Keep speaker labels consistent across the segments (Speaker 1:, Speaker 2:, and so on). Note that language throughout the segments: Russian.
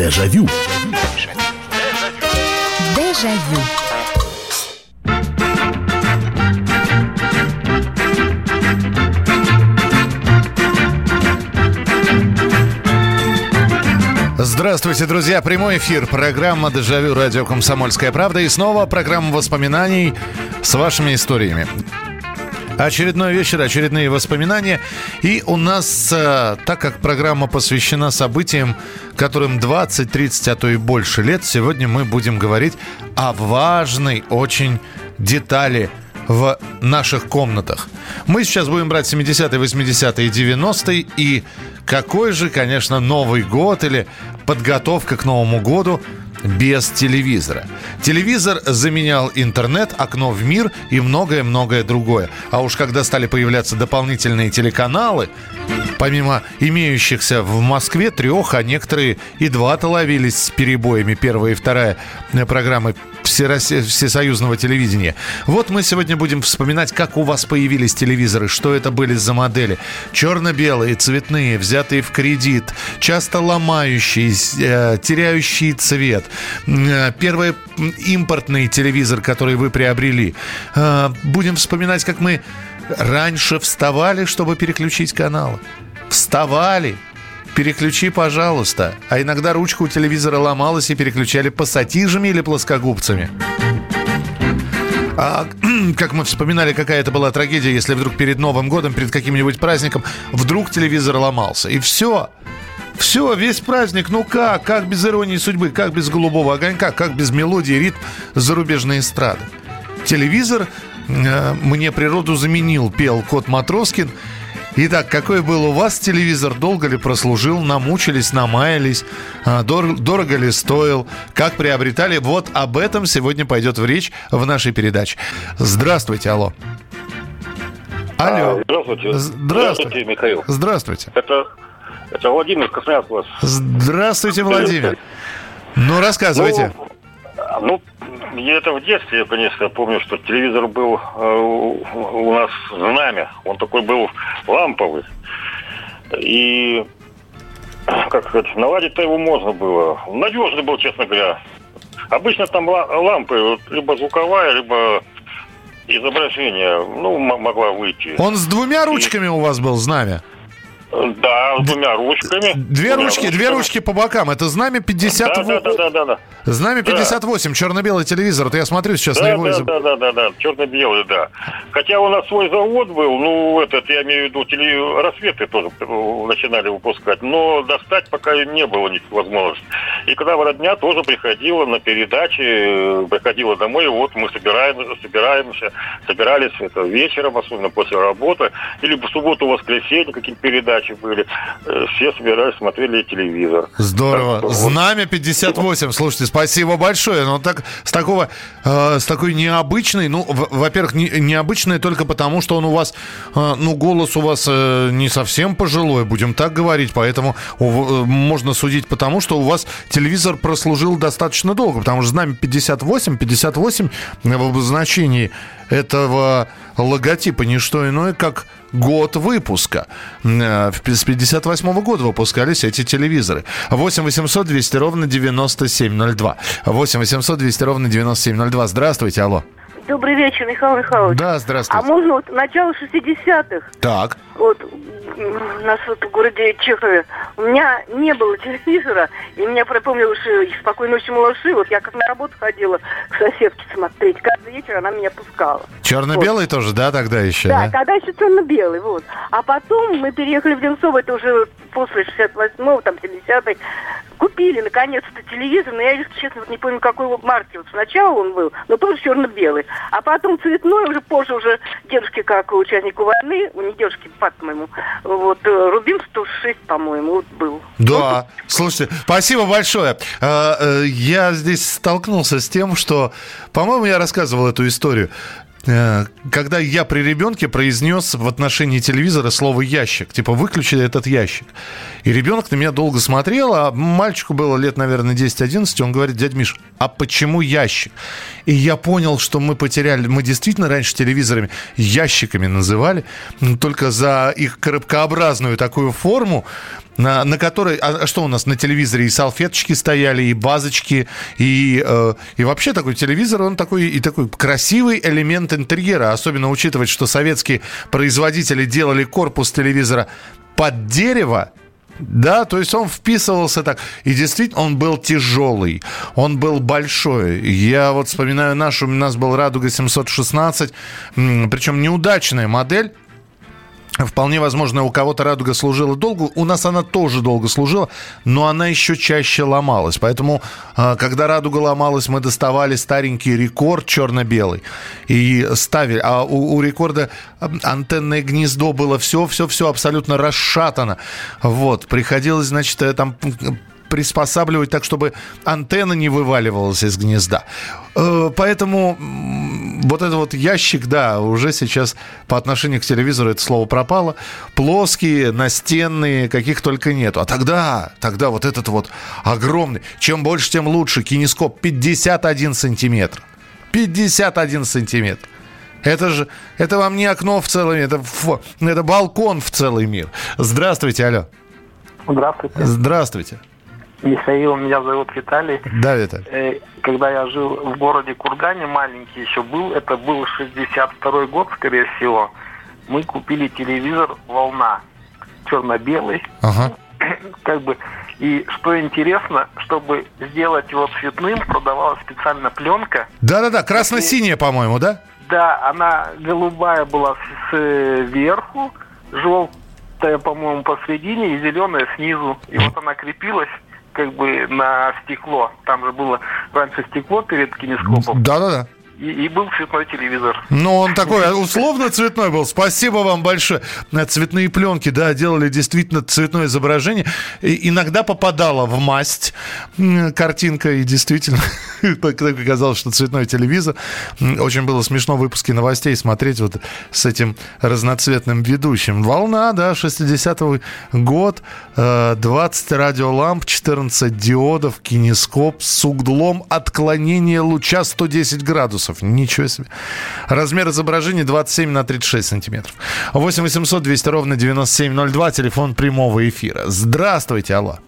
Speaker 1: Дежавю.
Speaker 2: Дежавю.
Speaker 3: Здравствуйте, друзья. Прямой эфир. Программа «Дежавю. Радио Комсомольская правда». И снова программа воспоминаний с вашими историями. Очередной вечер, очередные воспоминания. И у нас, э, так как программа посвящена событиям, которым 20, 30, а то и больше лет, сегодня мы будем говорить о важной очень детали в наших комнатах. Мы сейчас будем брать 70-е, 80-е и 90-е. И какой же, конечно, Новый год или подготовка к Новому году без телевизора. Телевизор заменял интернет, окно в мир и многое-многое другое. А уж когда стали появляться дополнительные телеканалы, помимо имеющихся в Москве трех, а некоторые и два-то ловились с перебоями, первая и вторая программы всесоюзного телевидения. Вот мы сегодня будем вспоминать, как у вас появились телевизоры, что это были за модели. Черно-белые, цветные, взятые в кредит, часто ломающиеся, э, теряющие цвет. Э, первый импортный телевизор, который вы приобрели. Э, будем вспоминать, как мы раньше вставали, чтобы переключить каналы. Вставали, переключи, пожалуйста. А иногда ручка у телевизора ломалась и переключали пассатижами или плоскогубцами. А как мы вспоминали, какая это была трагедия, если вдруг перед Новым годом, перед каким-нибудь праздником, вдруг телевизор ломался. И все. Все, весь праздник, ну как? Как без иронии судьбы? Как без голубого огонька? Как без мелодии, ритм зарубежной эстрады? Телевизор э, мне природу заменил, пел Кот Матроскин. Итак, какой был у вас телевизор? Долго ли прослужил? Намучились, намаялись? А, дор- дорого ли стоил? Как приобретали? Вот об этом сегодня пойдет в речь в нашей передаче. Здравствуйте, алло. Алло.
Speaker 4: А, здравствуйте.
Speaker 3: Здравствуйте.
Speaker 4: Здравствуйте, Михаил.
Speaker 3: Здравствуйте.
Speaker 4: Это, это Владимир Красноярск вас.
Speaker 3: Здравствуйте, Владимир. Ну, рассказывайте.
Speaker 4: Ну, ну, это в детстве, я, конечно, помню, что телевизор был э, у нас знамя. Он такой был ламповый. И, как сказать, наладить-то его можно было. Надежный был, честно говоря. Обычно там лампы, либо звуковая, либо изображение, ну, могла выйти.
Speaker 3: Он с двумя ручками И... у вас был, знамя?
Speaker 4: Да, с двумя ручками.
Speaker 3: Две
Speaker 4: двумя
Speaker 3: ручки, ручками. две ручки по бокам. Это знамя 58.
Speaker 4: Да, да, да, да, да.
Speaker 3: Знамя 58, да. черно-белый телевизор. Вот я смотрю сейчас
Speaker 4: да,
Speaker 3: на его...
Speaker 4: Да, да, да, да, да, черно-белый, да. Хотя у нас свой завод был, ну, этот, я имею в виду, теле... рассветы тоже начинали выпускать, но достать пока не было никакой возможности. И когда родня тоже приходила на передачи, приходила домой, и вот мы собираем, собираемся, собирались это вечером, особенно после работы, или в субботу-воскресенье какие-то передачи были. Э, все собирались, смотрели телевизор.
Speaker 3: Здорово. Так, Знамя 58, слушайте, спасибо большое. Но так, с такого, э, с такой необычной, ну, во-первых, не, необычной только потому, что он у вас, э, ну, голос у вас э, не совсем пожилой, будем так говорить, поэтому у, э, можно судить потому, что у вас телевизор прослужил достаточно долго, потому что знамя 58, 58 в обозначении этого логотипа не что иное, как год выпуска. Э, с 58 года выпускались эти телевизоры. 8 800 200 ровно 9702. 8 800 200 ровно 9702. Здравствуйте, алло.
Speaker 5: Добрый вечер, Михаил Михайлович.
Speaker 3: Да, здравствуйте.
Speaker 5: А можно вот начало 60-х?
Speaker 3: Так.
Speaker 5: Вот у нас вот в городе Чехове. У меня не было телевизора, и меня пропомнил, что «Спокойной ночи, малыши». Вот я как на работу ходила к соседке смотреть. Каждый вечер она меня пускала.
Speaker 3: Черно-белый вот. тоже, да, тогда еще?
Speaker 5: Да, да? тогда еще черно-белый, вот. А потом мы переехали в Донцово, это уже после 68-го, там, 70-й купили наконец-то телевизор, но я, честно, вот не помню, какой марки. Вот сначала он был, но тоже черно-белый. А потом цветной, уже позже уже дедушки, как участнику войны, у не дедушки, папа моему, вот, э, Рубин 106, по-моему, вот был.
Speaker 3: Да, вот. слушайте, спасибо большое. А, э, я здесь столкнулся с тем, что, по-моему, я рассказывал эту историю. Э, когда я при ребенке произнес в отношении телевизора слово ящик, типа выключили этот ящик. И ребенок на меня долго смотрел, а мальчику было лет, наверное, 10-11, он говорит, дядя Миш, а почему ящик? И я понял, что мы потеряли, мы действительно раньше телевизорами ящиками называли, только за их коробкообразную такую форму, на, на которой... А что у нас на телевизоре? И салфеточки стояли, и базочки, и, э, и вообще такой телевизор, он такой, и такой красивый элемент интерьера. Особенно учитывать, что советские производители делали корпус телевизора под дерево, да, то есть он вписывался так. И действительно, он был тяжелый, он был большой. Я вот вспоминаю нашу, у нас был «Радуга 716», причем неудачная модель, Вполне возможно, у кого-то радуга служила долго. У нас она тоже долго служила, но она еще чаще ломалась. Поэтому, а, когда радуга ломалась, мы доставали старенький рекорд черно-белый и ставили. А у, у рекорда антенное гнездо было все, все, все абсолютно расшатано. Вот, приходилось, значит, э, там приспосабливать так, чтобы антенна не вываливалась из гнезда. Э, поэтому вот этот вот ящик, да, уже сейчас по отношению к телевизору это слово пропало. Плоские, настенные, каких только нету. А тогда, тогда вот этот вот огромный, чем больше, тем лучше, кинескоп 51 сантиметр. 51 сантиметр. Это же, это вам не окно в целый мир, это, это балкон в целый мир. Здравствуйте, алло.
Speaker 1: Здравствуйте.
Speaker 3: Здравствуйте.
Speaker 1: Михаил, меня зовут Виталий.
Speaker 3: Да, Виталий.
Speaker 1: Э, когда я жил в городе Кургане, маленький еще был, это был 62 год, скорее всего, мы купили телевизор «Волна», черно-белый.
Speaker 3: Ага.
Speaker 1: Как бы, и что интересно, чтобы сделать его цветным, продавалась специально пленка.
Speaker 3: Да-да-да, красно-синяя, по-моему, да?
Speaker 1: Да, она голубая была сверху, желтая, по-моему, посередине и зеленая снизу. И вот она крепилась как бы на стекло. Там же было раньше стекло перед кинескопом.
Speaker 3: Да-да-да
Speaker 1: и, и был цветной телевизор.
Speaker 3: Ну, он такой условно цветной был. Спасибо вам большое. Цветные пленки, да, делали действительно цветное изображение. И иногда попадала в масть картинка, и действительно так оказалось, что цветной телевизор. Очень было смешно в выпуске новостей смотреть вот с этим разноцветным ведущим. Волна, да, 60-й год, 20 э, радиоламп, 14 диодов, кинескоп с углом отклонения луча 110 градусов градусов. Ничего себе. Размер изображения 27 на 36 сантиметров. 8 800 200 ровно 9702. Телефон прямого эфира. Здравствуйте, алло.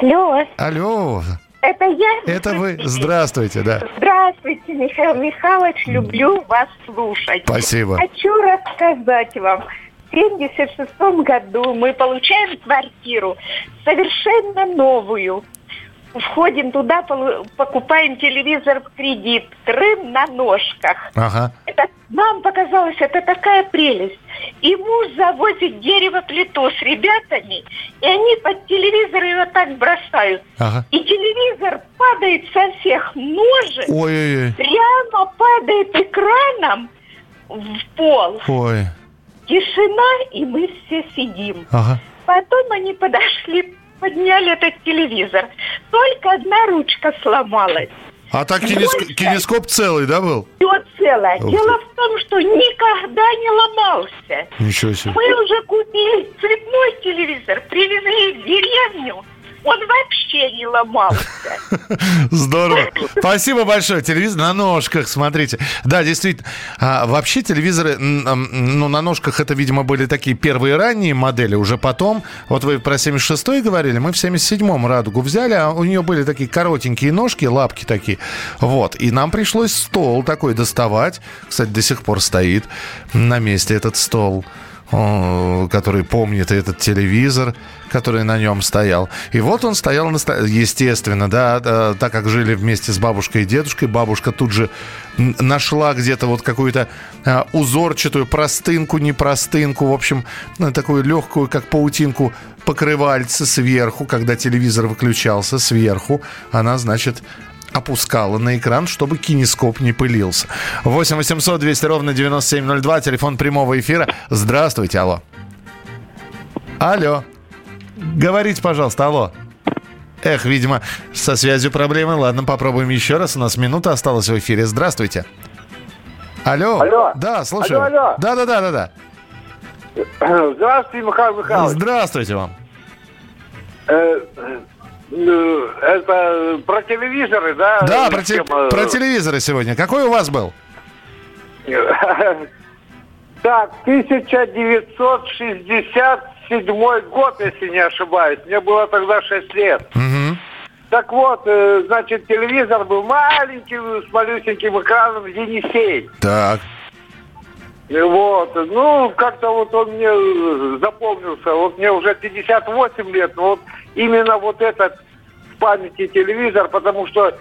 Speaker 6: Алло.
Speaker 3: Алло.
Speaker 6: Это я?
Speaker 3: Это вы. Здравствуйте, да.
Speaker 6: Здравствуйте, Михаил Михайлович. Люблю вас слушать.
Speaker 3: Спасибо.
Speaker 6: Хочу рассказать вам. В 1976 году мы получаем квартиру совершенно новую входим туда, покупаем телевизор в кредит, Крым на ножках.
Speaker 3: Ага.
Speaker 6: Это, нам показалось, это такая прелесть. И муж завозит дерево-плиту с ребятами, и они под телевизор его так бросают.
Speaker 3: Ага.
Speaker 6: И телевизор падает со всех ножек,
Speaker 3: Ой-ой-ой.
Speaker 6: прямо падает экраном в пол.
Speaker 3: Ой.
Speaker 6: Тишина, и мы все сидим.
Speaker 3: Ага.
Speaker 6: Потом они подошли подняли этот телевизор. Только одна ручка сломалась.
Speaker 3: А так кинеск... кинескоп целый, да, был?
Speaker 6: Все целое. Ух Дело в том, что никогда не ломался.
Speaker 3: Ничего себе.
Speaker 6: Мы уже купили цветной телевизор, привезли в деревню, он вообще не ломался.
Speaker 3: Здорово. Спасибо большое. Телевизор на ножках, смотрите. Да, действительно. А, вообще телевизоры, ну, на ножках это, видимо, были такие первые ранние модели. Уже потом, вот вы про 76-й говорили, мы в 77-м «Радугу» взяли, а у нее были такие коротенькие ножки, лапки такие. Вот. И нам пришлось стол такой доставать. Кстати, до сих пор стоит на месте этот стол который помнит этот телевизор, который на нем стоял. И вот он стоял, естественно, да, так как жили вместе с бабушкой и дедушкой, бабушка тут же нашла где-то вот какую-то а, узорчатую простынку, не простынку, в общем, ну, такую легкую, как паутинку, покрывальце сверху, когда телевизор выключался сверху, она, значит, опускала на экран, чтобы кинескоп не пылился. 8 800 200 ровно 9702, телефон прямого эфира. Здравствуйте, алло. Алло. Говорите, пожалуйста, алло. Эх, видимо, со связью проблемы. Ладно, попробуем еще раз. У нас минута осталась в эфире. Здравствуйте. Алло.
Speaker 7: Алло.
Speaker 3: Да, слушаю.
Speaker 7: Алло, алло.
Speaker 3: Да, да, да, да, да.
Speaker 7: Здравствуйте, Михаил Михайлович.
Speaker 3: Здравствуйте вам.
Speaker 7: Э, это про телевизоры, да?
Speaker 3: Да, про, те, про телевизоры сегодня. Какой у вас был?
Speaker 7: Так, 1967 седьмой год, если не ошибаюсь. Мне было тогда 6 лет. Так вот, э, значит, телевизор был маленький, с малюсеньким экраном Енисей.
Speaker 3: Так.
Speaker 7: И Вот, ну, как-то вот он мне э, запомнился. Вот мне уже 58 лет, но вот именно вот этот в памяти телевизор, потому что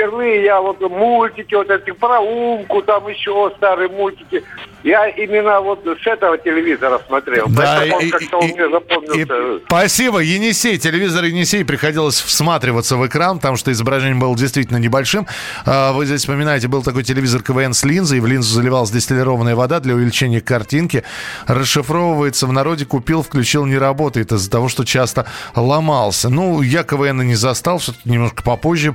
Speaker 7: впервые я вот мультики, вот эти про Умку, там еще старые мультики, я именно вот с этого телевизора смотрел.
Speaker 3: Да,
Speaker 7: Поэтому он
Speaker 3: и-
Speaker 7: как-то
Speaker 3: и-
Speaker 7: меня запомнился.
Speaker 3: И спасибо, Енисей. Телевизор Енисей приходилось всматриваться в экран, потому что изображение было действительно небольшим. А, Вы здесь вспоминаете, был такой телевизор КВН с линзой, в линзу заливалась дистиллированная вода для увеличения картинки. Расшифровывается в народе, купил, включил, не работает из-за того, что часто ломался. Ну, я КВН не застал, что-то немножко попозже.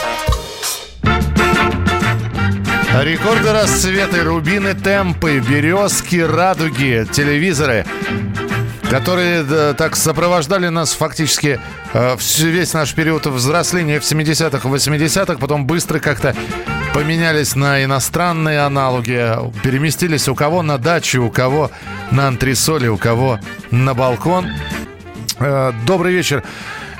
Speaker 3: Рекорды расцвета, рубины, темпы, березки, радуги, телевизоры, которые да, так сопровождали нас фактически э, весь наш период взросления в 70-х, 80-х, потом быстро как-то поменялись на иностранные аналоги, переместились у кого на дачу, у кого на антресоли, у кого на балкон. Э, Добрый вечер.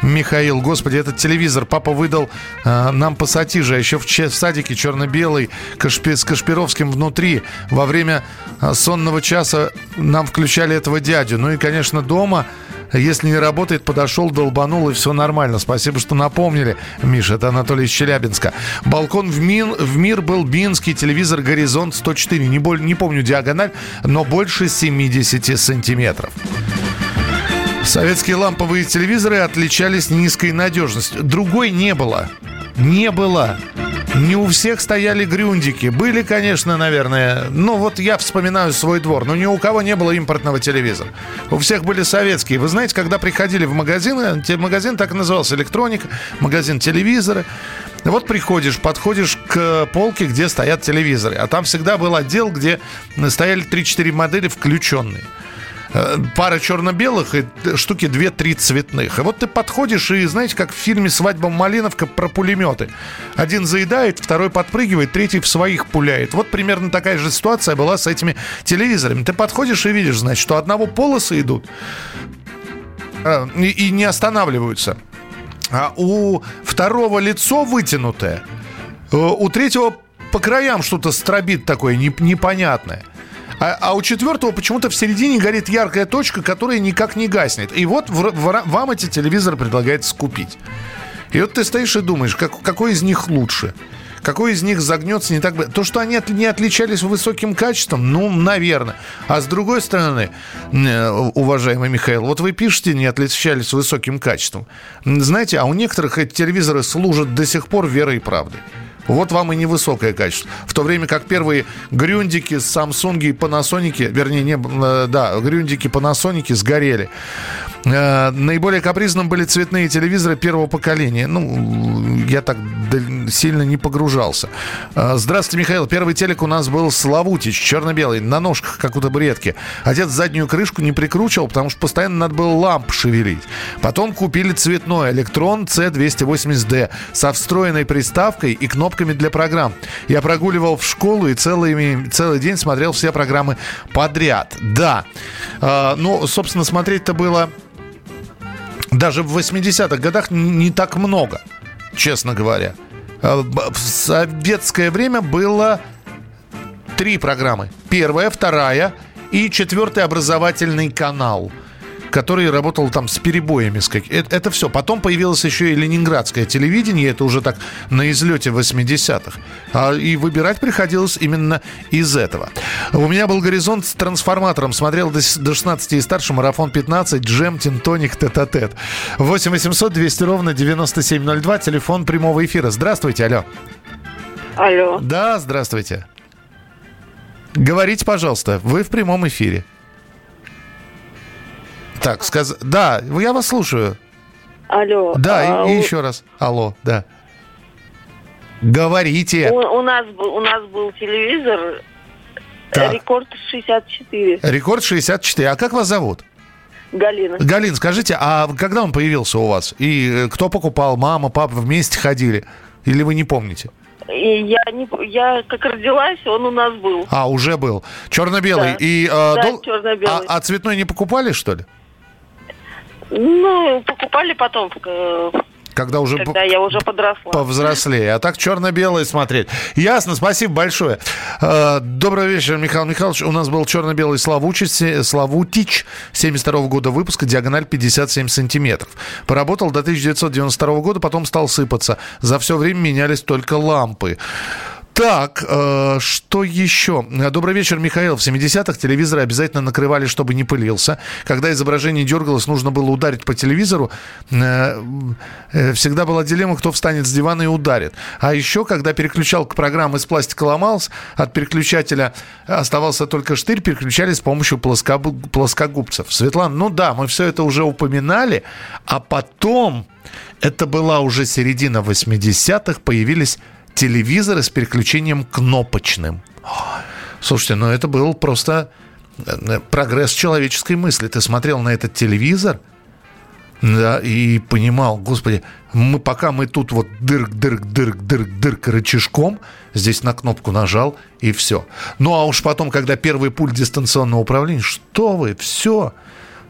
Speaker 3: Михаил, господи, этот телевизор папа выдал э, нам пассатижи, а еще в, в садике черно-белый Кашпи- с Кашпировским внутри. Во время э, сонного часа нам включали этого дядю. Ну и, конечно, дома, если не работает, подошел, долбанул, и все нормально. Спасибо, что напомнили, Миша, это Анатолий из Челябинска. Балкон в, мин, в мир был Бинский, телевизор «Горизонт 104». Не, боль- не помню диагональ, но больше 70 сантиметров. Советские ламповые телевизоры отличались низкой надежностью. Другой не было. Не было. Не у всех стояли грюндики. Были, конечно, наверное. Ну, вот я вспоминаю свой двор. Но ни у кого не было импортного телевизора. У всех были советские. Вы знаете, когда приходили в магазины, магазин так и назывался электроника, магазин телевизоры. Вот приходишь, подходишь к полке, где стоят телевизоры. А там всегда был отдел, где стояли 3-4 модели включенные. Э, пара черно-белых и штуки 2-3 цветных. И вот ты подходишь и, знаете, как в фильме «Свадьба Малиновка» про пулеметы. Один заедает, второй подпрыгивает, третий в своих пуляет. Вот примерно такая же ситуация была с этими телевизорами. Ты подходишь и видишь, значит, что одного полосы идут э, и, и не останавливаются. А у второго лицо вытянутое, э, у третьего по краям что-то стробит такое не- непонятное. А, а у четвертого почему-то в середине горит яркая точка, которая никак не гаснет. И вот в- в- вам эти телевизоры предлагается купить. И вот ты стоишь и думаешь, как- какой из них лучше? Какой из них загнется не так... б- То, что они от- не отличались высоким качеством, ну, наверное. А с другой стороны, э, уважаемый Михаил, вот вы пишете, не отличались высоким качеством. Знаете, а у некоторых эти телевизоры служат до сих пор верой и правдой. Вот вам и невысокое качество. В то время как первые грюндики, Samsung и Panasonic, вернее, не, э, да, грюндики, Panasonic сгорели. Э, Наиболее капризным были цветные телевизоры первого поколения. Ну, я так сильно не погружался. Э, Здравствуйте, Михаил. Первый телек у нас был Славутич, черно-белый, на ножках, как у табуретки. Отец заднюю крышку не прикручивал, потому что постоянно надо было ламп шевелить. Потом купили цветной электрон C280D со встроенной приставкой и кнопками для программ. Я прогуливал в школу и целый, целый день смотрел все программы подряд. Да. Э, Ну, собственно, смотреть-то было даже в 80-х годах не так много, честно говоря. Б- В советское время было три программы. Первая, вторая и четвертый образовательный канал. Который работал там с перебоями. с как- Это, это все. Потом появилось еще и ленинградское телевидение, это уже так на излете 80-х. А, и выбирать приходилось именно из этого. У меня был горизонт с трансформатором. Смотрел до, до 16 и старше, марафон 15, джем, тинтоник, тет-а-тет. 8 800 200 ровно 9702, телефон прямого эфира. Здравствуйте, алло.
Speaker 8: Алло.
Speaker 3: Да, здравствуйте. Говорите, пожалуйста, вы в прямом эфире. Так, сказ... Да, я вас слушаю.
Speaker 8: Алло.
Speaker 3: Да,
Speaker 8: а,
Speaker 3: и, и
Speaker 8: у-
Speaker 3: еще раз. Алло, да. Говорите.
Speaker 8: У, у нас был, у нас был телевизор
Speaker 3: Так.
Speaker 8: Рекорд 64.
Speaker 3: Рекорд 64. А как вас зовут?
Speaker 8: Галина.
Speaker 3: Галин, скажите, а когда он появился у вас? И э, кто покупал? Мама, папа вместе ходили? Или вы не помните?
Speaker 8: И я не, я как родилась, он у нас был.
Speaker 3: А, уже был. Черно-белый.
Speaker 8: Да.
Speaker 3: И, э,
Speaker 8: Да,
Speaker 3: дол-
Speaker 8: черно-белый.
Speaker 3: А, а цветной не покупали, что ли?
Speaker 8: Ну, покупали потом, э,
Speaker 3: Когда уже...
Speaker 8: когда я уже подросла.
Speaker 3: Повзрослее. А так черно-белый смотреть. Ясно, спасибо большое. Э, Добрый вечер, Михаил Михайлович. У нас был черно-белый Славучич, се- Славутич 72 года выпуска, диагональ 57 сантиметров. Поработал до 1992 года, потом стал сыпаться. За все время менялись только лампы. Так, э, что еще? Добрый вечер, Михаил. В 70-х телевизоры обязательно накрывали, чтобы не пылился. Когда изображение дергалось, нужно было ударить по телевизору. Э, э, всегда была дилемма, кто встанет с дивана и ударит. А еще, когда переключалка программы из пластика ломалась, от переключателя оставался только штырь, переключали с помощью плоскобу- плоскогубцев. Светлана, ну да, мы все это уже упоминали, а потом, это была уже середина 80-х, появились телевизоры с переключением кнопочным. Слушайте, ну это был просто э, прогресс человеческой мысли. Ты смотрел на этот телевизор, да, и понимал, господи, мы пока мы тут вот дырк, дырк, дырк, дырк, дырк рычажком, здесь на кнопку нажал, и все. Ну, а уж потом, когда первый пульт дистанционного управления, что вы, все.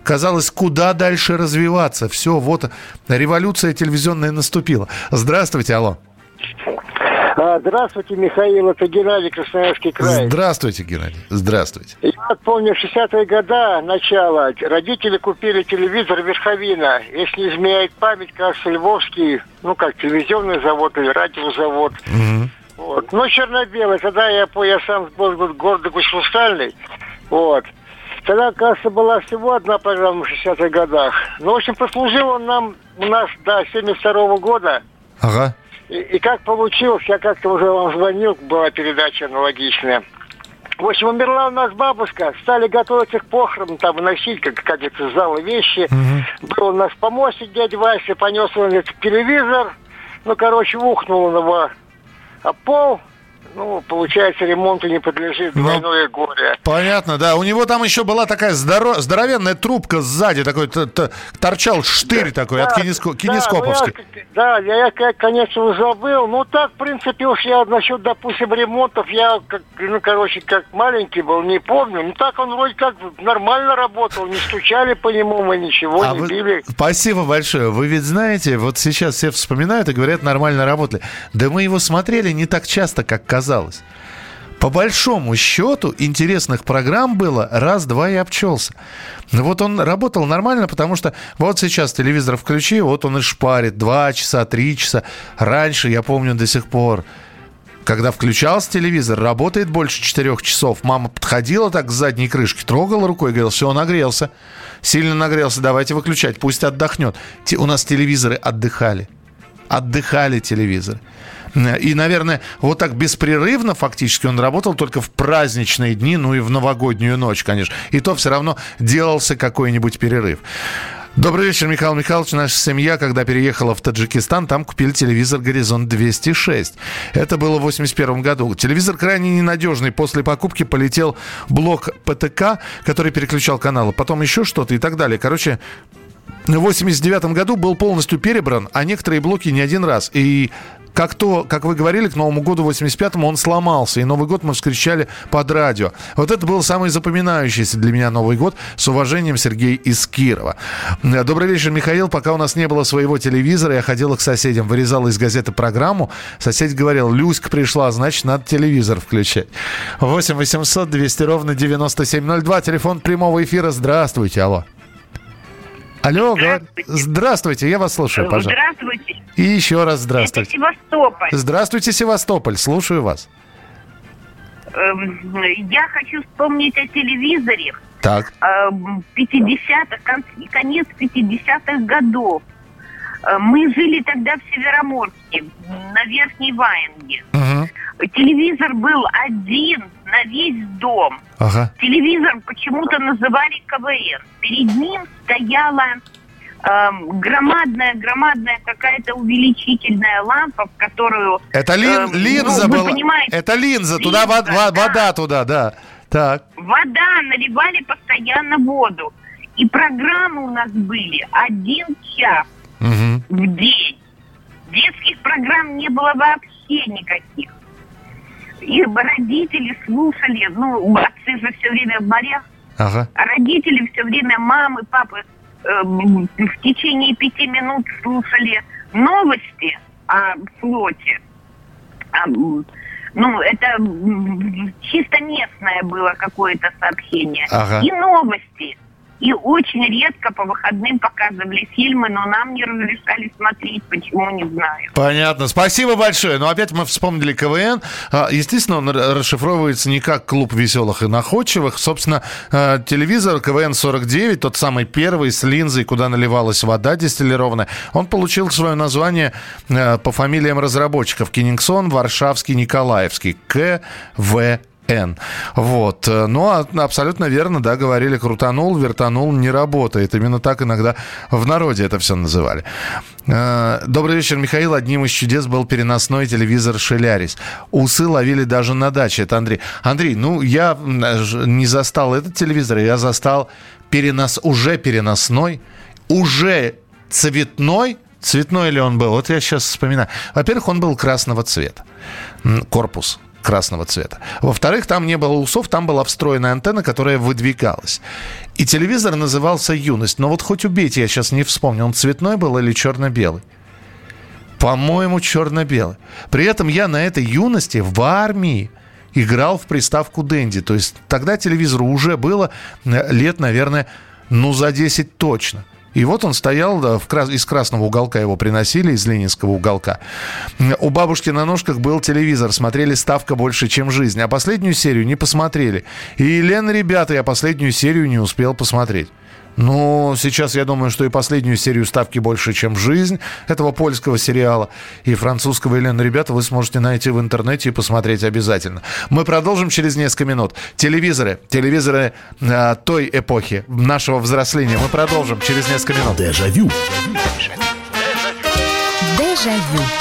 Speaker 3: Казалось, куда дальше развиваться. Все, вот революция телевизионная наступила. Здравствуйте, алло.
Speaker 9: А, Здравствуйте, Михаил, это Геннадий, Красноярский край.
Speaker 3: Здравствуйте, Геннадий. Здравствуйте.
Speaker 9: Я помню, в 60-е годы, начало, родители купили телевизор «Верховина». Если не изменяет память, кажется, Львовский, ну, как телевизионный завод или радиозавод. Вот. Ну, черно-белый. Тогда я, я сам был гордо хрустальный. Вот. Тогда, кажется, была всего одна программа в 60-х годах. Ну, в общем, послужил он нам у нас до 72 года.
Speaker 3: Ага.
Speaker 9: И, и как получилось, я как-то уже вам звонил, была передача аналогичная. В общем, умерла у нас бабушка, стали готовиться к похоронам, там выносить, как, как это, из зала вещи. Был у нас помощник дядя Вася, понес он этот телевизор, ну, короче, ухнул он его об пол, ну, получается, ремонту не подлежит, двойное горе.
Speaker 3: Понятно, да. У него там еще была такая здоро- здоровенная трубка сзади, такой т- т- торчал штырь такой от кинеско- кинескоповской.
Speaker 9: Да, ну я, я, конечно, уже забыл. Ну, так, в принципе, уж я насчет, допустим, ремонтов, я, как, ну, короче, как маленький был, не помню. Ну, так он вроде как нормально работал, не стучали по нему, мы ничего
Speaker 3: А
Speaker 9: не
Speaker 3: вы-
Speaker 9: били.
Speaker 3: Спасибо большое. Вы ведь знаете, вот сейчас все вспоминают и говорят, нормально работали. Да мы его смотрели не так часто, как казалось. По большому счету, интересных программ было раз-два и обчелся. Ну Вот он работал нормально, потому что вот сейчас телевизор включи, вот он и шпарит два часа, три часа. Раньше, я помню до сих пор, когда включался телевизор, работает больше четырех часов. Мама подходила так к задней крышке, трогала рукой и говорила, все, нагрелся. Сильно нагрелся, давайте выключать, пусть отдохнет. У нас телевизоры отдыхали. Отдыхали телевизоры. И, наверное, вот так беспрерывно фактически он работал только в праздничные дни, ну и в новогоднюю ночь, конечно. И то все равно делался какой-нибудь перерыв. Добрый вечер, Михаил Михайлович. Наша семья, когда переехала в Таджикистан, там купили телевизор «Горизонт-206». Это было в 81 году. Телевизор крайне ненадежный. После покупки полетел блок ПТК, который переключал каналы. Потом еще что-то и так далее. Короче, в 89 году был полностью перебран, а некоторые блоки не один раз. И как то, как вы говорили, к Новому году 85-му он сломался, и Новый год мы встречали под радио. Вот это был самый запоминающийся для меня Новый год. С уважением, Сергей из Кирова. Добрый вечер, Михаил. Пока у нас не было своего телевизора, я ходила к соседям, вырезала из газеты программу. Сосед говорил, Люська пришла, значит, надо телевизор включать. 8 800 200 ровно 9702. Телефон прямого эфира. Здравствуйте, алло. Алло, говор- здравствуйте, я вас слушаю, пожалуйста.
Speaker 2: Здравствуйте.
Speaker 3: И еще раз
Speaker 2: Это
Speaker 3: здравствуйте.
Speaker 2: Севастополь.
Speaker 3: Здравствуйте, Севастополь, слушаю вас.
Speaker 2: Эм, Я хочу вспомнить о телевизоре.
Speaker 3: Так.
Speaker 2: эм, 50-х, кон- конец 50-х годов. Э, Мы жили тогда в Североморске, на Верхней Ваенге. Телевизор был один на весь дом.
Speaker 3: Ага.
Speaker 2: Телевизор почему-то называли КВН. Перед ним стояла эм, громадная, громадная какая-то увеличительная лампа, в которую...
Speaker 3: Это лин-
Speaker 2: эм,
Speaker 3: линза
Speaker 2: ну,
Speaker 3: была.
Speaker 2: понимаете,
Speaker 3: Это линза, туда
Speaker 2: линза,
Speaker 3: во-
Speaker 2: да.
Speaker 3: вода туда, да. Так.
Speaker 2: Вода, наливали постоянно воду. И программы у нас были один час
Speaker 3: Мгм.
Speaker 2: в день. Детских программ не было вообще никаких. И родители слушали, ну, отцы же все время в морях,
Speaker 3: Ага.
Speaker 2: а родители все время, мамы, папы, э, в течение пяти минут слушали новости о флоте. А, м, ну, это чисто местное было какое-то сообщение.
Speaker 3: Ага.
Speaker 2: И новости. И очень редко по выходным показывали фильмы, но нам не разрешали смотреть, почему, не знаю.
Speaker 3: Понятно. Спасибо большое. Ну, опять мы вспомнили КВН. А, Естественно, он расшифровывается не как клуб веселых и находчивых. Собственно, э, телевизор КВН-49, тот самый первый с линзой, куда наливалась вода дистиллированная, он получил свое название э, по фамилиям разработчиков. Кингсон, Варшавский, Николаевский. КВН. Вот. Э, Ну, а- абсолютно верно, да, говорили, крутанул, вертанул, не работает. Именно так иногда в народе это все называли. Э, Добрый вечер, Михаил. Одним из чудес был переносной телевизор «Шелярис». Усы ловили даже на даче. Это Андрей. Андрей, ну, я ж- не застал этот телевизор, я застал перенос, уже переносной, уже цветной. Цветной ли он был? Вот я сейчас вспоминаю. Во-первых, он был красного цвета. Корпус красного цвета. Во-вторых, там не было усов, там была встроенная антенна, которая выдвигалась. И телевизор назывался «Юность». Но вот хоть убейте, я сейчас не вспомню, он цветной был или черно-белый? По-моему, черно-белый. При этом я на этой юности в армии играл в приставку Дэнди. То есть тогда телевизору уже было э, лет, наверное, ну, за 10 точно. И вот он стоял, да, в крас- из красного уголка его приносили, из ленинского уголка. У бабушки на ножках был телевизор, смотрели «Ставка больше, чем жизнь», а последнюю серию не посмотрели. И, Лен, ребята, я последнюю серию не успел посмотреть. Ну, сейчас я думаю, что и последнюю серию «Ставки больше, чем жизнь» этого польского сериала и французского Елена, ребята, вы сможете найти в интернете и посмотреть обязательно. Мы продолжим через несколько минут. Телевизоры, телевизоры э, той эпохи, нашего взросления. Мы продолжим через несколько минут.
Speaker 10: Дежавю.
Speaker 11: Дежавю.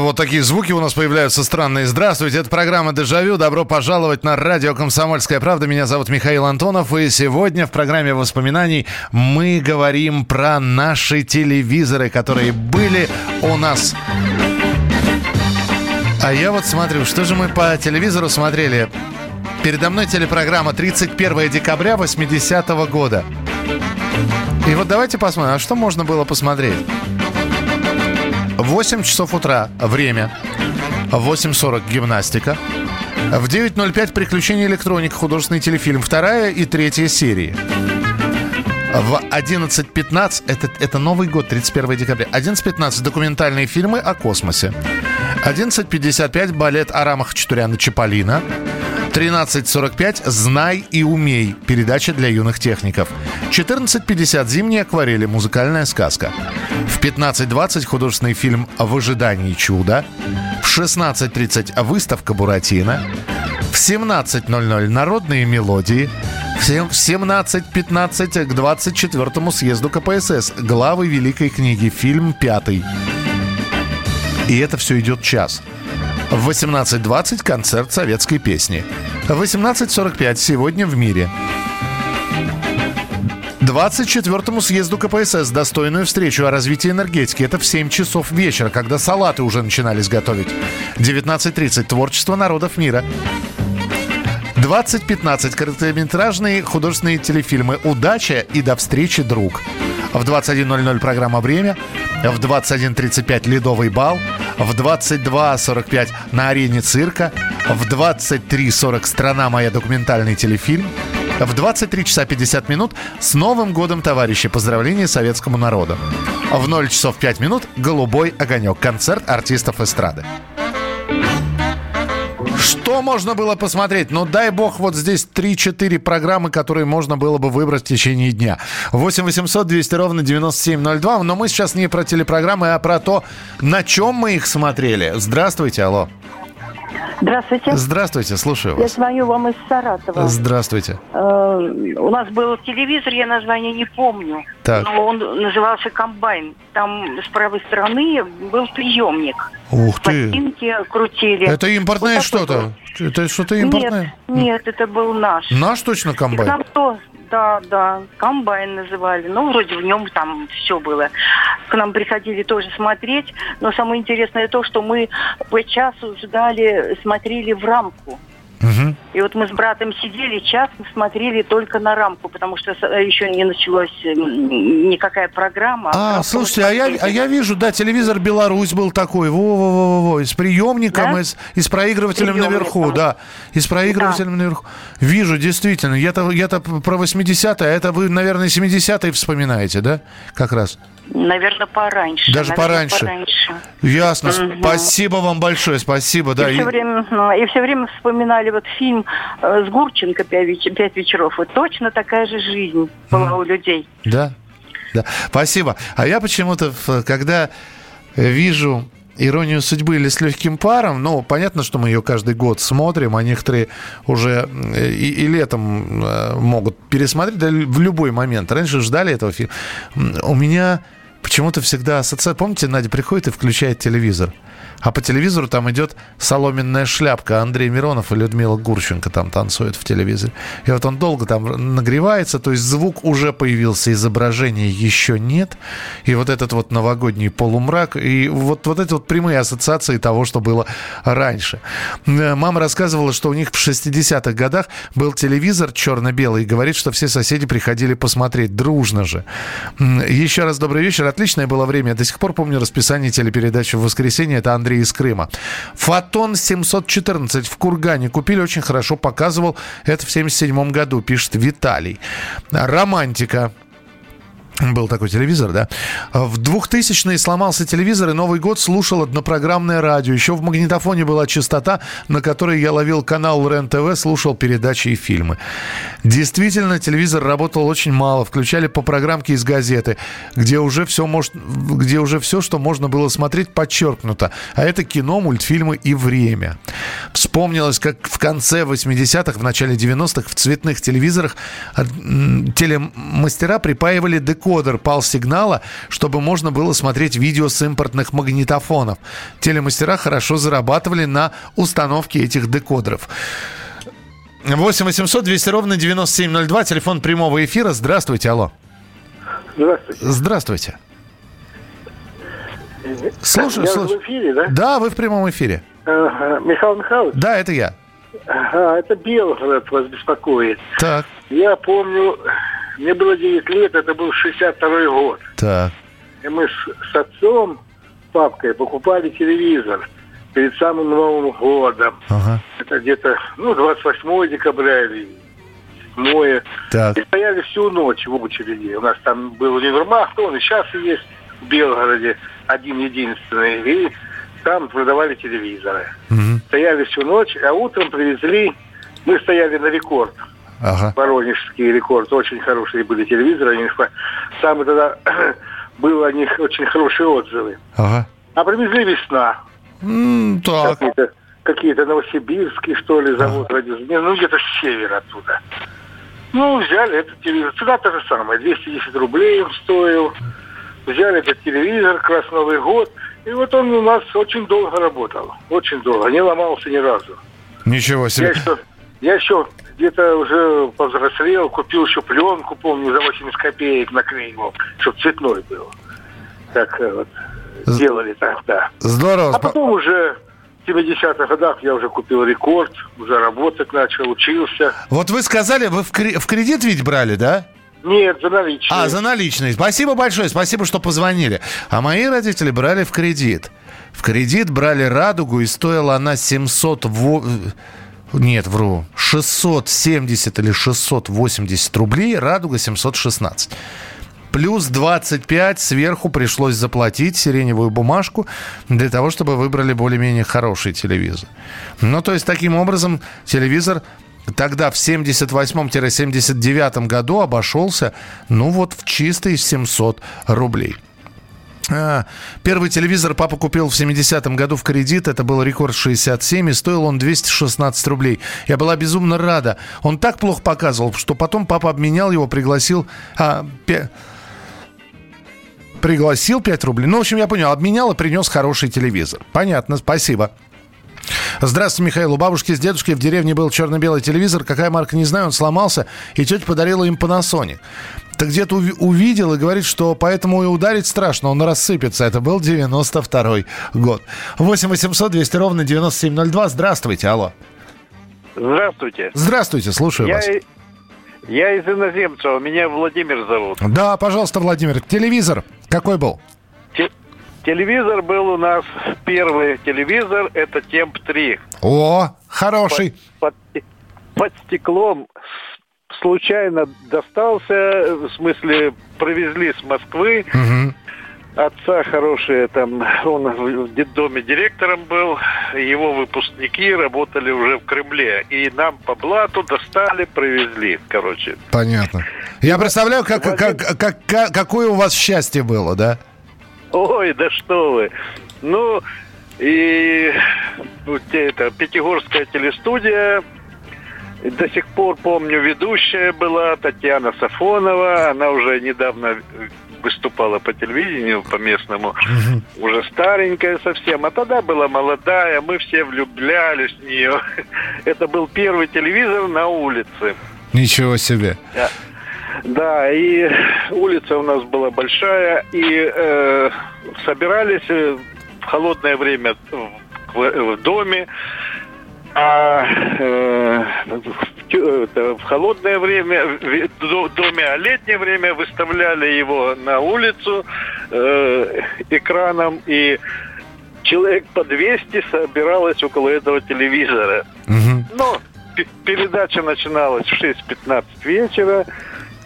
Speaker 3: Вот такие звуки у нас появляются странные. Здравствуйте, это программа «Дежавю». Добро пожаловать на радио «Комсомольская правда». Меня зовут Михаил Антонов. И сегодня в программе воспоминаний мы говорим про наши телевизоры, которые были у нас. А я вот смотрю, что же мы по телевизору смотрели. Передо мной телепрограмма 31 декабря 80 года. И вот давайте посмотрим, а что можно было посмотреть? 8 часов утра время. В 8.40 гимнастика. В 9.05 приключения электроника, художественный телефильм. Вторая и третья серии. В 11.15, это, это Новый год, 31 декабря. 11.15 документальные фильмы о космосе. 11.55 балет Арама Хачатуряна Чаполина. 13.45 «Знай и умей» – передача для юных техников. 14.50 «Зимние акварели» – музыкальная сказка. В 15.20 художественный фильм «В ожидании чуда». В 16.30 выставка Буратино. В 17.00 народные мелодии. В сем- в 17.15 к 24 съезду КПСС. Главы Великой книги. Фильм пятый. И это все идет час. В 18.20 концерт советской песни. В 18.45 сегодня в мире. 24-му съезду КПСС достойную встречу о развитии энергетики. Это в 7 часов вечера, когда салаты уже начинались готовить. 19.30. Творчество народов мира. 20.15. Короткометражные художественные телефильмы «Удача» и «До встречи, друг». В 21.00 программа «Время». В 21.35 «Ледовый бал». В 22.45 на арене цирка. В 23.40 «Страна моя» документальный телефильм. В 23 часа 50 минут с Новым годом, товарищи! Поздравления советскому народу. В 0 часов 5 минут «Голубой огонек» – концерт артистов эстрады. Что можно было посмотреть? Ну, дай бог, вот здесь 3-4 программы, которые можно было бы выбрать в течение дня. 8 800 200 ровно 9702. Но мы сейчас не про телепрограммы, а про то, на чем мы их смотрели. Здравствуйте, алло.
Speaker 12: Здравствуйте.
Speaker 3: Здравствуйте, слушаю
Speaker 12: Я
Speaker 3: вас.
Speaker 12: звоню вам из Саратова.
Speaker 3: Здравствуйте.
Speaker 12: Э, У нас был телевизор, я название не помню.
Speaker 3: Так.
Speaker 12: Но он назывался «Комбайн». Там с правой стороны был приемник.
Speaker 3: Ух ты.
Speaker 12: Пластинки крутили.
Speaker 3: Это импортное
Speaker 12: Вот
Speaker 3: что-то? Это что-то импортное?
Speaker 12: Нет, нет, это был наш.
Speaker 3: Наш точно
Speaker 12: И к
Speaker 3: комбайн?
Speaker 12: нам да, да, комбайн называли. Ну, вроде в нем там все было. К нам приходили тоже смотреть. Но самое интересное то, что мы по часу ждали, смотрели в рамку. И вот мы с братом сидели, час мы смотрели только на рамку, потому что с- еще не началась м, никакая программа.
Speaker 3: А, слушайте, а я, а я вижу, да, телевизор Беларусь был такой, во-во-во-во, и с приемником,
Speaker 12: Да?
Speaker 3: и, с, и с проигрывателем
Speaker 12: Приемником.
Speaker 3: наверху, да, и с проигрывателем наверху. Вижу, действительно, я-то, я-то про 80-е, а это вы, наверное, 70-е вспоминаете, да, как раз?
Speaker 12: Наверное, пораньше.
Speaker 3: Даже
Speaker 12: наверное,
Speaker 3: пораньше.
Speaker 12: пораньше.
Speaker 3: Ясно,
Speaker 12: Мгм.
Speaker 3: спасибо вам большое, спасибо, да.
Speaker 12: и,
Speaker 3: и-
Speaker 12: все время, ну, и все время вспоминали вот фильм э, с Гурченко «Пять, веч- «Пять вечеров». Вот точно такая же жизнь была у людей.
Speaker 3: Да, да. Спасибо. А я почему-то, когда вижу «Иронию судьбы» или «С легким паром», ну, понятно, что мы ее каждый год смотрим, а некоторые уже э, и, и летом э, могут пересмотреть да, в любой момент. Раньше ждали этого фильма. У меня почему-то всегда ассоциация... Помните, Надя приходит и включает телевизор? А по телевизору там идет соломенная шляпка. Андрей Миронов и Людмила Гурченко там танцуют в телевизоре. И вот он долго там нагревается, то есть звук уже появился, изображения еще нет. И вот этот вот новогодний полумрак, и вот, вот эти вот прямые ассоциации того, что было раньше. Э, Мама рассказывала, что у них в 60-х годах был телевизор черно-белый, и говорит, что все соседи приходили посмотреть дружно же. Еще раз добрый вечер. Отличное было время. Я до сих пор помню расписание телепередачи в воскресенье. Это Андрей из Крыма. Фотон 714 в Кургане купили. Очень хорошо показывал. Это в 77 году, пишет Виталий. Романтика. Был такой телевизор, да? В 2000-е сломался телевизор, и Новый год слушал однопрограммное радио. Еще в магнитофоне была частота, на которой я ловил канал РЕН-ТВ, слушал передачи и фильмы. Действительно, телевизор работал очень мало. Включали по программке из газеты, где уже все, может, где уже все, что можно было смотреть, подчеркнуто. А это кино, мультфильмы и время. Вспомнилось, как в конце 80-х, в начале 90-х в цветных телевизорах телемастера припаивали декодер пал сигнала, чтобы можно было смотреть видео с импортных магнитофонов. Телемастера хорошо зарабатывали на установке этих декодеров. 8 800 200 ровно 9702, телефон прямого эфира. Здравствуйте, алло.
Speaker 7: Здравствуйте.
Speaker 3: Здравствуйте. Слушаю,
Speaker 7: Я
Speaker 3: слушаю.
Speaker 7: в эфире, да?
Speaker 3: Да, вы в прямом эфире.
Speaker 7: Ага. Михаил Михайлович?
Speaker 3: Да, это я.
Speaker 7: Ага, это Белгород вас беспокоит.
Speaker 3: Так,
Speaker 7: Я помню, мне было 9 лет, это был 62 год.
Speaker 3: так.
Speaker 7: И мы с, с отцом, папкой покупали телевизор перед самым Новым годом.
Speaker 3: Ага.
Speaker 7: Это где-то, ну, 28 декабря или 7
Speaker 3: Так.
Speaker 7: И стояли всю ночь в очереди. У нас там был универмаг, ну, он и сейчас есть в Белгороде, один единственный. И там продавали телевизоры. Стояли всю ночь, а утром привезли, мы стояли на рекорд.
Speaker 3: Ага.
Speaker 7: Воронежский рекорд. Очень хорошие были телевизоры. Они, самые тогда было о них очень хорошие отзывы.
Speaker 3: Ага.
Speaker 7: А привезли весна.
Speaker 3: М, так.
Speaker 7: Какие-то, какие-то новосибирские, что ли, завод радио- не, Ну, где-то с севера оттуда. Ну, взяли этот телевизор. Цена та же самая. 210 рублей он стоил. Взяли этот телевизор, как раз Новый год. И вот он у нас очень долго работал. Очень долго. Не ломался ни разу.
Speaker 3: Ничего
Speaker 7: Я
Speaker 3: себе.
Speaker 7: еще,
Speaker 13: Я еще где-то уже повзрослел, купил еще пленку, помню, за 80 копеек наклеивал, чтобы цветной был. Так э, вот, сделали так, да.
Speaker 3: Здорово.
Speaker 13: А потом уже в 70-х годах я уже купил рекорд, уже работать начал, учился.
Speaker 3: Вот вы сказали, вы в, кре- в кредит ведь брали, да?
Speaker 13: Нет, за наличные.
Speaker 3: А, за наличные. Спасибо большое, спасибо, что позвонили. А мои родители брали в кредит. В кредит брали «Радугу», и стоила она 700... Нет, вру. 670 или 680 рублей, «Радуга» 716. Плюс 25 сверху пришлось заплатить сиреневую бумажку для того, чтобы выбрали более-менее хороший телевизор. Ну, то есть, таким образом, телевизор тогда в 78-79 году обошелся, ну, вот в чистые 700 рублей. А, Первый телевизор папа купил в 70-м году в кредит. Это был рекорд 67, и стоил он 216 рублей. Я была безумно рада. Он так плохо показывал, что потом папа обменял его, пригласил... а, пе- Пригласил 5 рублей. Ну, в общем, я понял. Обменял и принес хороший телевизор. Понятно, спасибо. Здравствуйте, Михаил. У бабушки с дедушкой в деревне был черно-белый телевизор. Какая марка, не знаю, он сломался. И тетя подарила им Panasonic. Так где-то уви- увидел и говорит, что поэтому и ударить страшно, он рассыпется. Это был 92 год. 8 800 200 ровно 9702. Здравствуйте, алло.
Speaker 7: Здравствуйте.
Speaker 3: Здравствуйте, слушаю
Speaker 7: я,
Speaker 3: вас.
Speaker 7: и- я из иноземцев, меня Владимир зовут.
Speaker 3: Да, пожалуйста, Владимир. Телевизор какой был?
Speaker 7: Те- телевизор был у нас первый телевизор, это Темп 3.
Speaker 3: О, хороший.
Speaker 7: Под, под стеклом с- случайно достался, в смысле привезли с Москвы.
Speaker 3: Мгм.
Speaker 7: Отца хорошие, там, он в детдоме директором был, его выпускники работали уже в Кремле. И нам по блату достали, привезли, короче.
Speaker 3: Понятно. Я представляю, как, как, как, как- какое у вас счастье было, да?
Speaker 7: Ой, да что вы. Ну, и вот это, Пятигорская телестудия, до сих пор помню, ведущая была Татьяна Сафонова. Она уже недавно выступала по телевидению, по местному. Уже старенькая совсем. А тогда была молодая, мы все влюблялись в нее. Это был первый телевизор на улице.
Speaker 3: Ничего себе.
Speaker 7: Да. Да, и улица у нас была большая, и э, собирались э, в холодное время в, в доме, а э, в, это, в холодное время в до- доме, а летнее время выставляли его на улицу э, экраном, и человек по 200 собиралось около этого телевизора. Но п- передача начиналась в 6.15 вечера,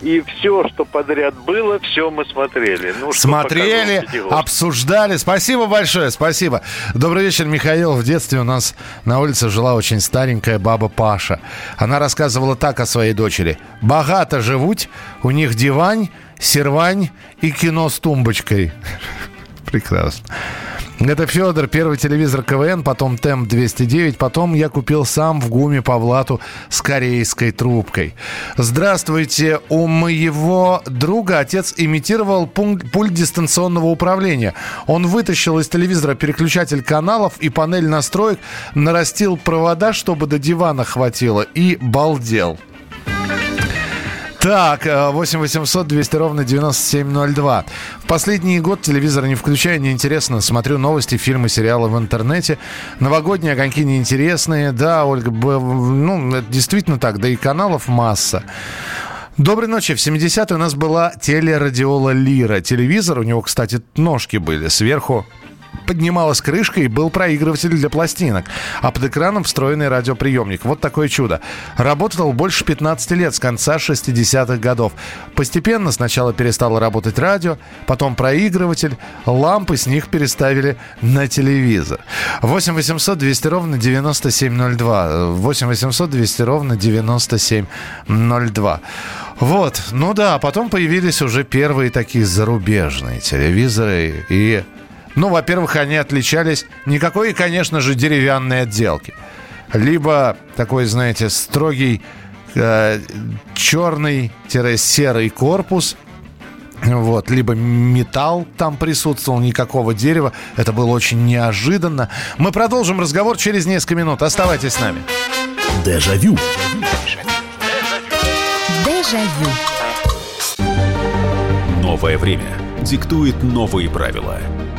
Speaker 7: и все, что подряд было, все мы смотрели. Ну,
Speaker 3: Смотрели, обсуждали. Спасибо большое, спасибо. Добрый вечер, Михаил. В детстве у нас на улице жила очень старенькая баба Паша. Она рассказывала так о своей дочери. Богато живут, у них дивань, сервань и кино с тумбочкой. Прекрасно. Это Федор, первый телевизор КВН, потом ТЭМ 209, потом я купил сам в ГУМе по блату с корейской трубкой. Здравствуйте, у моего друга отец имитировал пункт- пульт дистанционного управления. Он вытащил из телевизора переключатель каналов и панель настроек, нарастил провода, чтобы до дивана хватило, и балдел. Так, э, 8 800 200 ровно 9702. В последний год телевизор не включаю, неинтересно. Смотрю новости, фильмы, сериалы в интернете. Новогодние огоньки неинтересные. Да, Ольга, ну, это действительно так. Да и каналов масса. Доброй ночи. В 70-е у нас была телерадиола Лира. Телевизор, у него, кстати, ножки были. Сверху поднималась крышка и был проигрыватель для пластинок. А под экраном встроенный радиоприемник. Вот такое чудо. Работал больше 15 лет с конца 60-х годов. Постепенно сначала перестало работать радио, потом проигрыватель, лампы с них переставили на телевизор. 8 800 200 ровно 9702. 8 800 200 ровно 9702. Вот, ну да, потом появились уже первые такие зарубежные телевизоры. И, ну, во-первых, они отличались никакой, конечно же, деревянной отделки. Либо такой, знаете, строгий э, черный-серый корпус, вот, либо металл там присутствовал, никакого дерева. Это было очень неожиданно. Мы продолжим разговор через несколько минут. Оставайтесь с нами.
Speaker 10: Дежавю.
Speaker 11: Дежавю.
Speaker 14: Новое время диктует новые правила.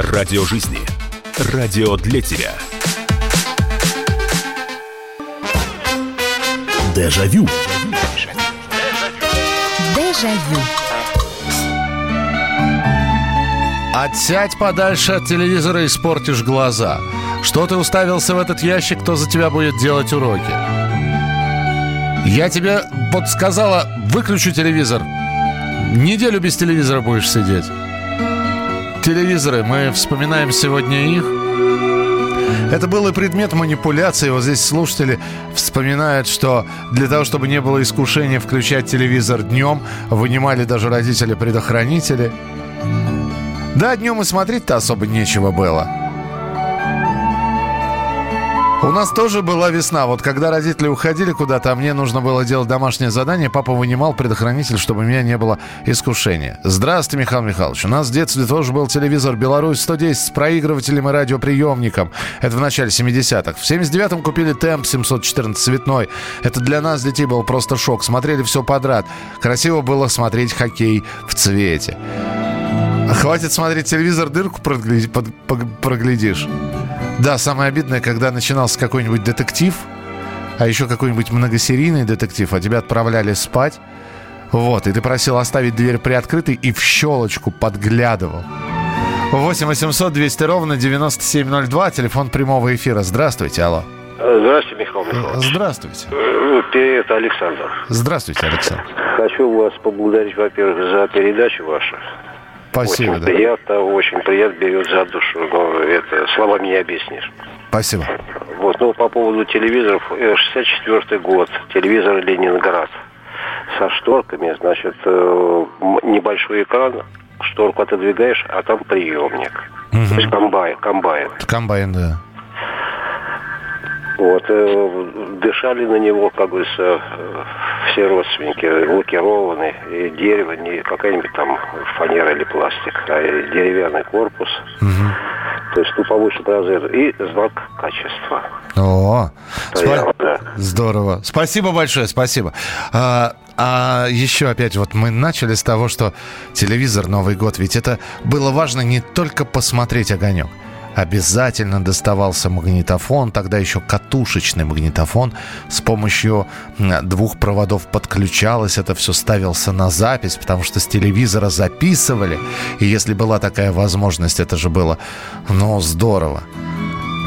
Speaker 14: Радио жизни. Радио для тебя.
Speaker 10: Дежавю.
Speaker 11: Дежавю.
Speaker 3: Отсядь подальше от телевизора и испортишь глаза. Что ты уставился в этот ящик, кто за тебя будет делать уроки? Я тебе вот сказала, выключу телевизор. Неделю без телевизора будешь сидеть. Телевизоры, мы вспоминаем сегодня их. Это был и предмет манипуляции. Вот здесь слушатели вспоминают, что для того, чтобы не было искушения включать телевизор днем, вынимали даже родители предохранители. Да, днем и смотреть-то особо нечего было. У нас тоже была весна. Вот когда родители уходили куда-то, а мне нужно было делать домашнее задание, папа вынимал предохранитель, чтобы у меня не было искушения. Здравствуйте, Михаил Михайлович. У нас в детстве тоже был телевизор «Беларусь-110» с проигрывателем и радиоприемником. Это в начале 70-х. В 79-м купили «Темп» 714 цветной. Это для нас, детей, был просто шок. Смотрели все подряд. Красиво было смотреть хоккей в цвете. Хватит смотреть телевизор, дырку проглядишь. Да, самое обидное, когда начинался какой-нибудь детектив, а еще какой-нибудь многосерийный детектив, а тебя отправляли спать. Вот, и ты просил оставить дверь приоткрытой и в щелочку подглядывал. 8 800 200 ровно 9702, телефон прямого эфира. Здравствуйте, алло.
Speaker 15: Здравствуйте, Михаил Михайлович.
Speaker 3: Здравствуйте.
Speaker 15: Это Александр.
Speaker 3: Здравствуйте, Александр.
Speaker 15: Хочу вас поблагодарить, во-первых, за передачу вашу.
Speaker 3: Спасибо.
Speaker 15: Очень
Speaker 3: да.
Speaker 15: приятно, очень приятно, берет за душу. Но это словами не объяснишь.
Speaker 3: Спасибо.
Speaker 15: Вот, ну, по поводу телевизоров, 64 год, телевизор Ленинград со шторками, значит, э, небольшой экран, шторку отодвигаешь, а там приемник.
Speaker 3: Угу.
Speaker 15: То есть комбайн, комбайн.
Speaker 3: Комбайн, да.
Speaker 15: Вот, э, дышали на него, как бы, э, все родственники, лакированный, и дерево, не какая-нибудь там фанера или пластик, а деревянный корпус.
Speaker 3: Угу.
Speaker 15: То есть, ну, повыше разряда. И знак качества.
Speaker 3: О,
Speaker 15: Стоял, да.
Speaker 3: здорово. Спасибо большое, спасибо. А, а еще опять вот мы начали с того, что телевизор Новый год, ведь это было важно не только посмотреть огонек. Обязательно доставался магнитофон, тогда еще катушечный магнитофон. С помощью двух проводов подключалось, это все ставился на запись, потому что с телевизора записывали. И если была такая возможность, это же было, ну, здорово.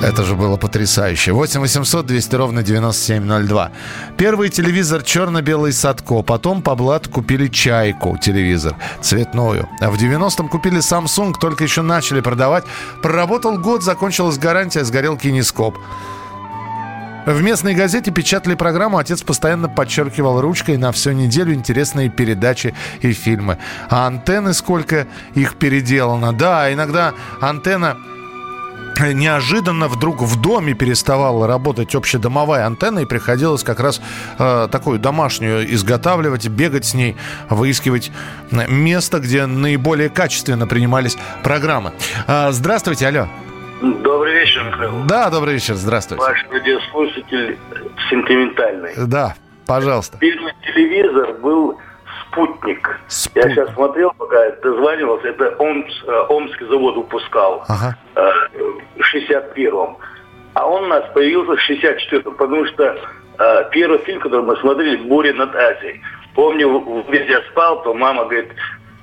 Speaker 3: Это же было потрясающе. 8 800 200 ровно 9702. Первый телевизор черно-белый Садко. Потом по блату купили Чайку телевизор цветную. А в 90-м купили Samsung, только еще начали продавать. Проработал год, закончилась гарантия, сгорел кинескоп. В местной газете печатали программу, отец постоянно подчеркивал ручкой на всю неделю интересные передачи и фильмы. А антенны сколько их переделано. Да, иногда антенна неожиданно вдруг в доме переставала работать общедомовая антенна, и приходилось как раз э, такую домашнюю изготавливать, бегать с ней, выискивать место, где наиболее качественно принимались программы. Э, здравствуйте, алло.
Speaker 16: Добрый вечер, Михаил.
Speaker 3: Да, добрый вечер, здравствуйте.
Speaker 16: Ваш радиослушатель сентиментальный.
Speaker 3: Да, пожалуйста.
Speaker 16: Первый телевизор был «Спутник». Я сейчас смотрел, пока дозванивался, это Омс, э, Омский завод выпускал
Speaker 3: ага.
Speaker 16: э, в 61-м. А он у нас появился в 64-м, потому что э, первый фильм, который мы смотрели, «Буря над Азией». Помню, я спал, то мама говорит,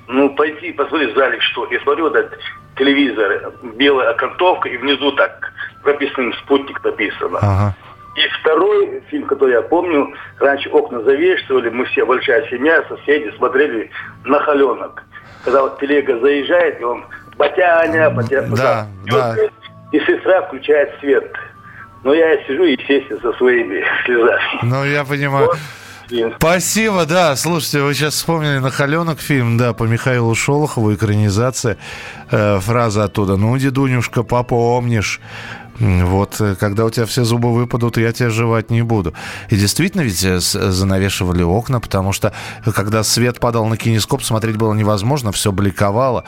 Speaker 16: ну, пойди посмотри в зале, что. Я смотрю, вот этот телевизор, белая окантовка, и внизу так прописано «Спутник» написано.
Speaker 3: Ага.
Speaker 16: И второй фильм, который я помню, раньше окна завешивали, мы все, большая семья, соседи, смотрели на холенок. Когда вот телега заезжает, и он батяня, батяня.
Speaker 3: Да,
Speaker 16: и,
Speaker 3: да.
Speaker 16: и сестра включает свет Но я сижу, естественно, со своими слезами.
Speaker 3: Ну, я понимаю. Спасибо, да. Слушайте, вы сейчас вспомнили «Нахаленок» фильм, да, по Михаилу Шолохову, экранизация. Э, фраза оттуда. Ну, дедунюшка, попомнишь. Вот, э, когда у тебя все зубы выпадут, я тебя жевать не буду. И действительно ведь э, занавешивали окна, потому что э, когда свет падал на кинескоп, смотреть было невозможно, все бликовало.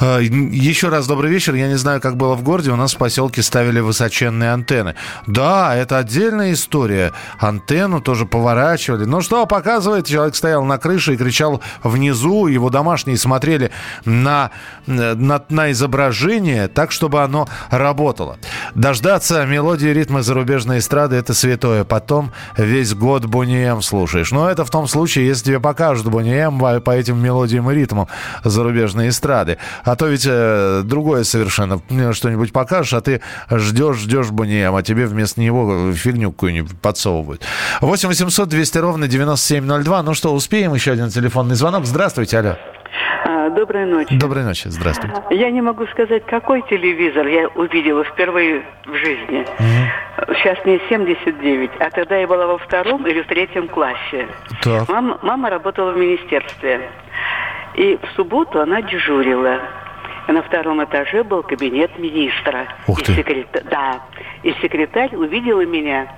Speaker 3: Еще раз добрый вечер. Я не знаю, как было в городе. У нас в поселке ставили высоченные антенны. Да, это отдельная история. Антенну тоже поворачивали. Ну что, показывает, человек стоял на крыше и кричал внизу. Его домашние смотрели на, на, на изображение так, чтобы оно работало. Дождаться мелодии ритма зарубежной эстрады – это святое. Потом весь год Бонием слушаешь. Но это в том случае, если тебе покажут Бонием по этим мелодиям и ритмам зарубежной эстрады. А то ведь э, другое совершенно. Что-нибудь покажешь, а ты ждешь, ждешь Бонием, а тебе вместо него фигню какую-нибудь подсовывают. 8 800 200 ровно 9702. Ну что, успеем еще один телефонный звонок. Здравствуйте, алло.
Speaker 17: Доброй ночи.
Speaker 3: Доброй ночи, здравствуйте.
Speaker 17: Я не могу сказать, какой телевизор я увидела впервые в жизни. Угу. Сейчас мне 79, а тогда я была во втором или в третьем классе.
Speaker 3: Так.
Speaker 17: Мама, мама работала в министерстве. И в субботу она дежурила. На втором этаже был кабинет министра.
Speaker 3: Ух ты.
Speaker 17: И секретарь, да. И секретарь увидела меня.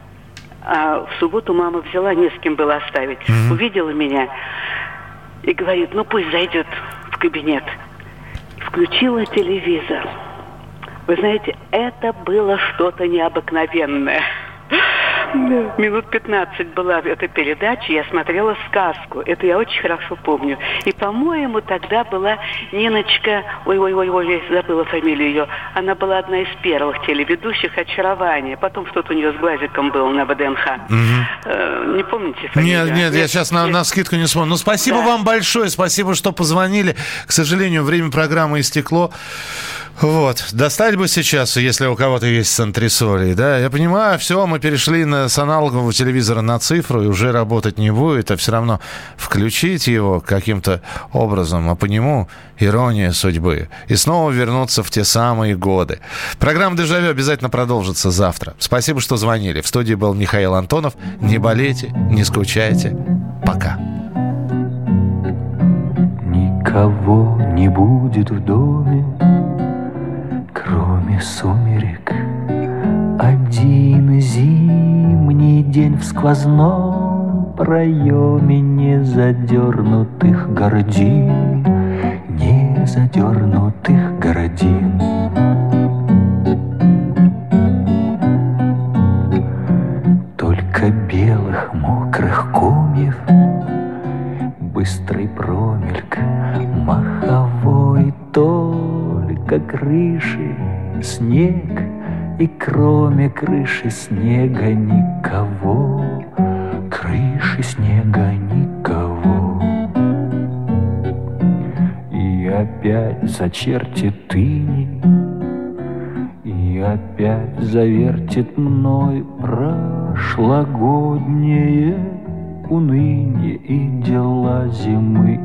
Speaker 17: А в субботу мама взяла, не с кем было оставить. Угу. Увидела меня и говорит, ну пусть зайдет кабинет. Включила телевизор. Вы знаете, это было что-то необыкновенное. Минут 15 была эта передача, я смотрела сказку. Это я очень хорошо помню. И, по-моему, тогда была Ниночка, ой-ой-ой, я забыла фамилию ее. Она была одна из первых телеведущих «Очарование». Потом что-то у нее с глазиком было на ВДНХ.
Speaker 3: Угу.
Speaker 17: Э, не помните фамилию?
Speaker 3: Нет, нет, я сейчас на, на скидку не вспомню. Ну, спасибо да. вам большое, спасибо, что позвонили. К сожалению, время программы истекло. Вот. Достать бы сейчас, если у кого-то есть с антресолей, да. Я понимаю, все, мы перешли на, с аналогового телевизора на цифру, и уже работать не будет, а все равно включить его каким-то образом, а по нему ирония судьбы. И снова вернуться в те самые годы. Программа «Дежавю» обязательно продолжится завтра. Спасибо, что звонили. В студии был Михаил Антонов. Не болейте, не скучайте. Пока.
Speaker 18: Никого не будет в доме, кроме сумерек. Один зимний день в сквозном проеме не задернутых гордин, не задернутых гордин. Только белых мокрых комьев быстрый промельк маховой только крыши снег и кроме крыши снега никого. Крыши снега никого. И опять зачертит тыни и опять завертит мной прошлогоднее уныние и дела зимы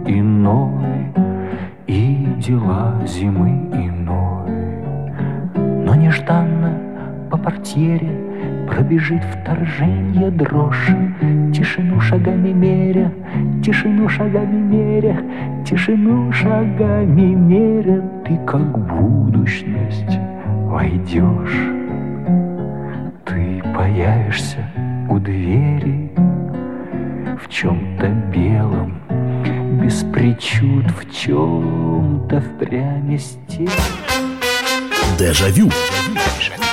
Speaker 18: пробежит вторжение дрожь, тишину шагами меря, тишину шагами меря, тишину шагами меря, ты как будущность войдешь, ты появишься у двери в чем-то белом, без причуд в чем-то впрямь стен.
Speaker 10: Дежавю.
Speaker 11: Дежавю.